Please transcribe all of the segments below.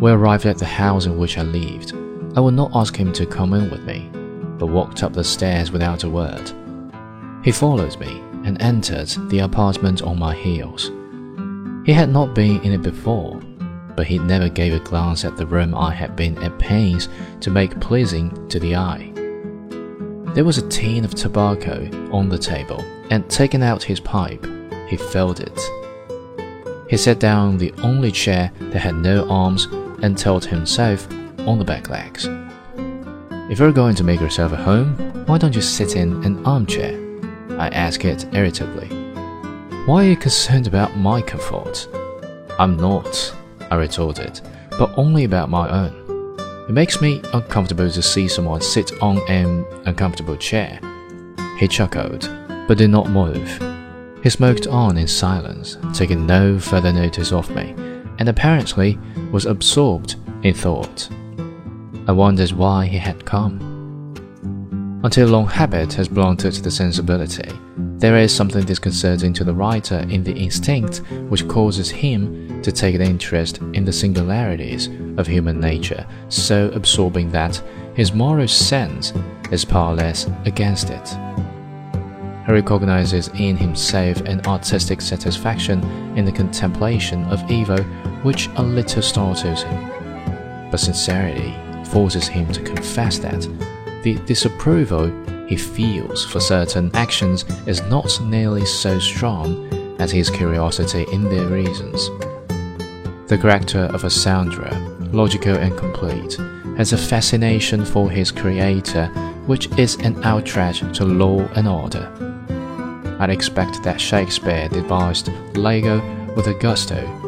We arrived at the house in which I lived. I would not ask him to come in with me, but walked up the stairs without a word. He followed me and entered the apartment on my heels. He had not been in it before, but he never gave a glance at the room I had been at pains to make pleasing to the eye. There was a tin of tobacco on the table, and taking out his pipe, he filled it. He sat down on the only chair that had no arms and tilted himself on the back legs. If you're going to make yourself at home, why don't you sit in an armchair? I asked it irritably. Why are you concerned about my comfort? I'm not, I retorted, but only about my own. It makes me uncomfortable to see someone sit on an uncomfortable chair. He chuckled, but did not move. He smoked on in silence, taking no further notice of me and apparently was absorbed in thought. I wondered why he had come. Until long habit has blunted the sensibility, there is something disconcerting to the writer in the instinct which causes him to take an interest in the singularities of human nature so absorbing that his moral sense is powerless against it. He recognizes in himself an artistic satisfaction in the contemplation of evil which a little startles him. But sincerity forces him to confess that the disapproval he feels for certain actions is not nearly so strong as his curiosity in their reasons. The character of a Sandra, logical and complete, has a fascination for his creator which is an outrage to law and order. I'd expect that Shakespeare devised Iago with a gusto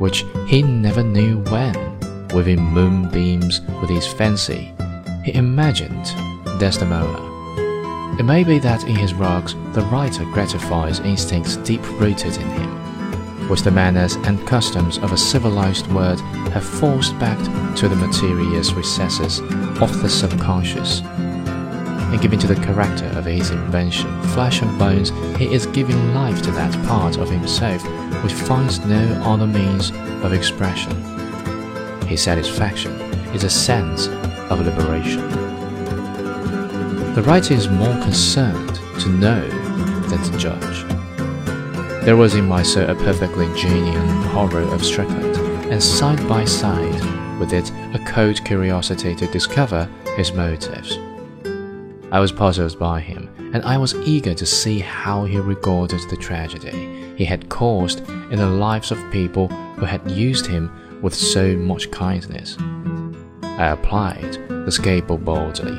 which he never knew when, within moonbeams with his fancy, he imagined Desdemona. It may be that in his works the writer gratifies instincts deep rooted in him, which the manners and customs of a civilized world have forced back to the mysterious recesses of the subconscious. In giving to the character of his invention flesh and bones, he is giving life to that part of himself which finds no other means of expression. His satisfaction is a sense of liberation. The writer is more concerned to know than to judge. There was in my soul a perfectly genuine horror of Strickland, and side by side with it a cold curiosity to discover his motives. I was puzzled by him, and I was eager to see how he regarded the tragedy he had caused in the lives of people who had used him with so much kindness. I applied the scalpel boldly.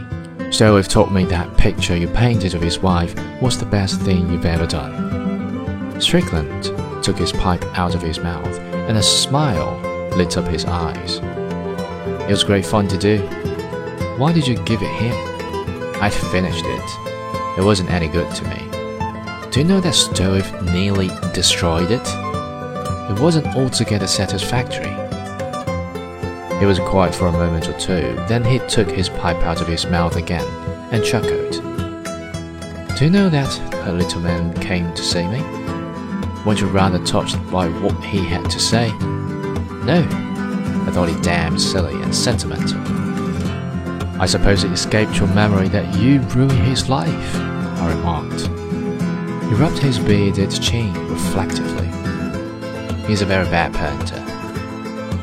So you've told me that picture you painted of his wife was the best thing you've ever done. Strickland took his pipe out of his mouth, and a smile lit up his eyes. It was great fun to do. Why did you give it him? I'd finished it. It wasn't any good to me. Do you know that Stroeve nearly destroyed it? It wasn't altogether satisfactory. He was quiet for a moment or two, then he took his pipe out of his mouth again and chuckled. Do you know that a little man came to see me? Weren't you rather touched by what he had to say? No, I thought it damned silly and sentimental. I suppose it escaped your memory that you ruined his life, I remarked. He rubbed his bearded chin reflectively. He's a very bad painter,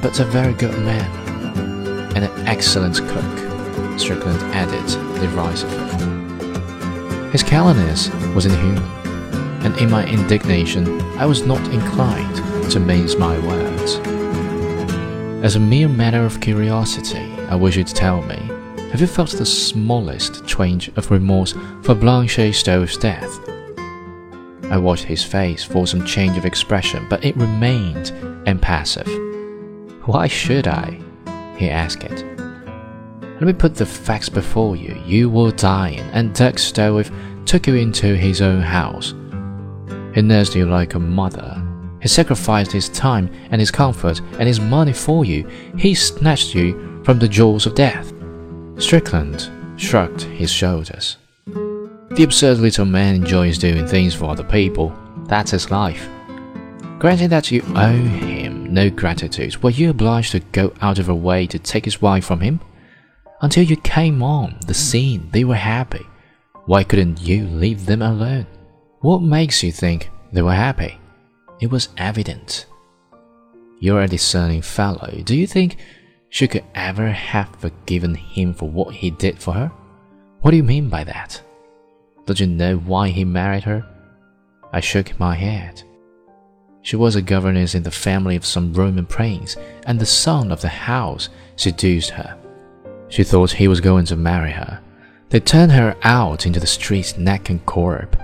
but a very good man, and an excellent cook, Strickland added derisively. His callousness was inhuman, and in my indignation I was not inclined to mince my words. As a mere matter of curiosity, I wish you to tell me have you felt the smallest twinge of remorse for Blanche Stroeve's death? I watched his face for some change of expression, but it remained impassive. Why should I? he asked it. Let me put the facts before you. You were dying, and Dirk Stroeve took you into his own house. He nursed you like a mother. He sacrificed his time and his comfort and his money for you. He snatched you from the jaws of death. Strickland shrugged his shoulders. The absurd little man enjoys doing things for other people. That's his life. Granting that you owe him no gratitude, were you obliged to go out of your way to take his wife from him? Until you came on the scene, they were happy. Why couldn't you leave them alone? What makes you think they were happy? It was evident. You're a discerning fellow. Do you think she could ever have forgiven him for what he did for her? What do you mean by that? Don't you know why he married her? I shook my head. She was a governess in the family of some Roman prince, and the son of the house seduced her. She thought he was going to marry her. They turned her out into the streets neck and corp.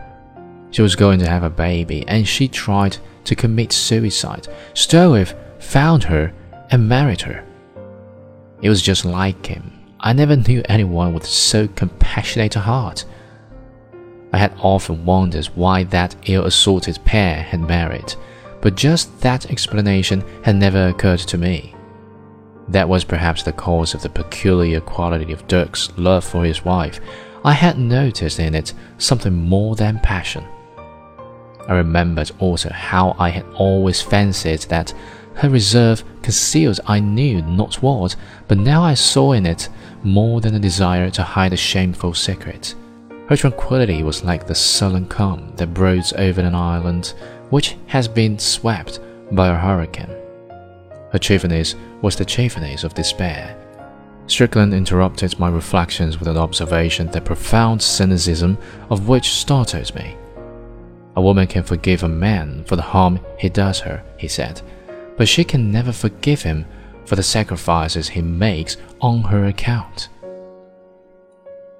She was going to have a baby, and she tried to commit suicide. Stroeve found her and married her. It was just like him. I never knew anyone with so compassionate a heart. I had often wondered why that ill assorted pair had married, but just that explanation had never occurred to me. That was perhaps the cause of the peculiar quality of Dirk's love for his wife. I had noticed in it something more than passion. I remembered also how I had always fancied that her reserve concealed I knew not what, but now I saw in it more than a desire to hide a shameful secret. Her tranquility was like the sullen calm that broods over an island which has been swept by a hurricane. Her cheerfulness was the cheerfulness of despair. Strickland interrupted my reflections with an observation the profound cynicism of which startled me. A woman can forgive a man for the harm he does her, he said, but she can never forgive him for the sacrifices he makes on her account.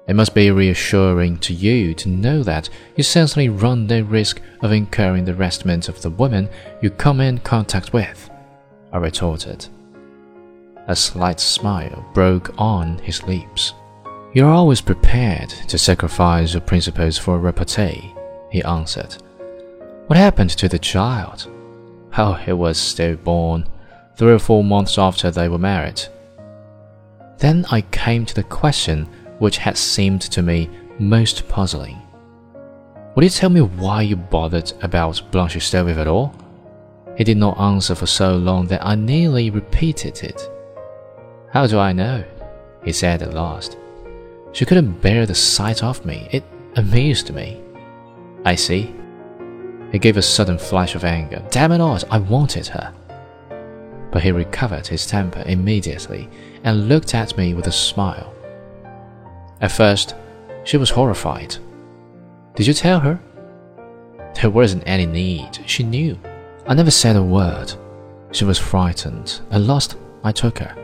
It must be reassuring to you to know that you certainly run no risk of incurring the arrestment of the woman you come in contact with, I retorted. A slight smile broke on his lips. You're always prepared to sacrifice your principles for a repartee, he answered. What happened to the child? Oh, it was stillborn, three or four months after they were married. Then I came to the question which had seemed to me most puzzling. Would you tell me why you bothered about Blanche Stroeve at all? He did not answer for so long that I nearly repeated it. How do I know? he said at last. She couldn't bear the sight of me. It amused me. I see. He gave a sudden flash of anger. Damn it all, I wanted her. But he recovered his temper immediately and looked at me with a smile. At first, she was horrified. Did you tell her? There wasn't any need. She knew. I never said a word. She was frightened. At last, I took her.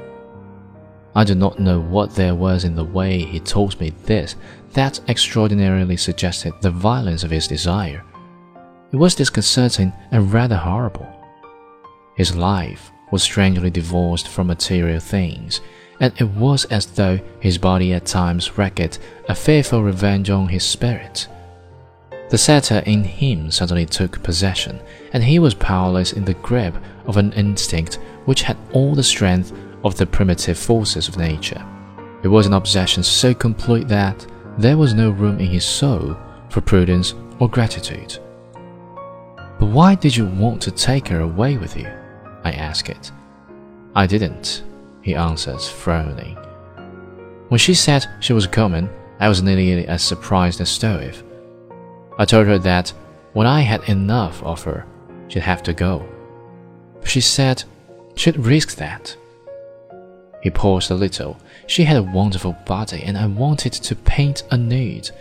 I do not know what there was in the way he told me this that extraordinarily suggested the violence of his desire. It was disconcerting and rather horrible. His life was strangely divorced from material things, and it was as though his body at times wreaked a fearful revenge on his spirit. The satyr in him suddenly took possession, and he was powerless in the grip of an instinct which had all the strength of the primitive forces of nature. It was an obsession so complete that there was no room in his soul for prudence or gratitude. But why did you want to take her away with you? I asked it. I didn't, he answered, frowning. When she said she was coming, I was nearly as surprised as Stroeve. I told her that when I had enough of her, she'd have to go. She said she'd risk that. He paused a little. She had a wonderful body, and I wanted to paint a nude.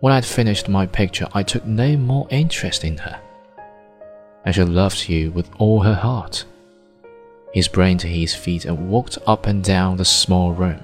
When I'd finished my picture, I took no more interest in her. And she loves you with all her heart. He sprang to his feet and walked up and down the small room.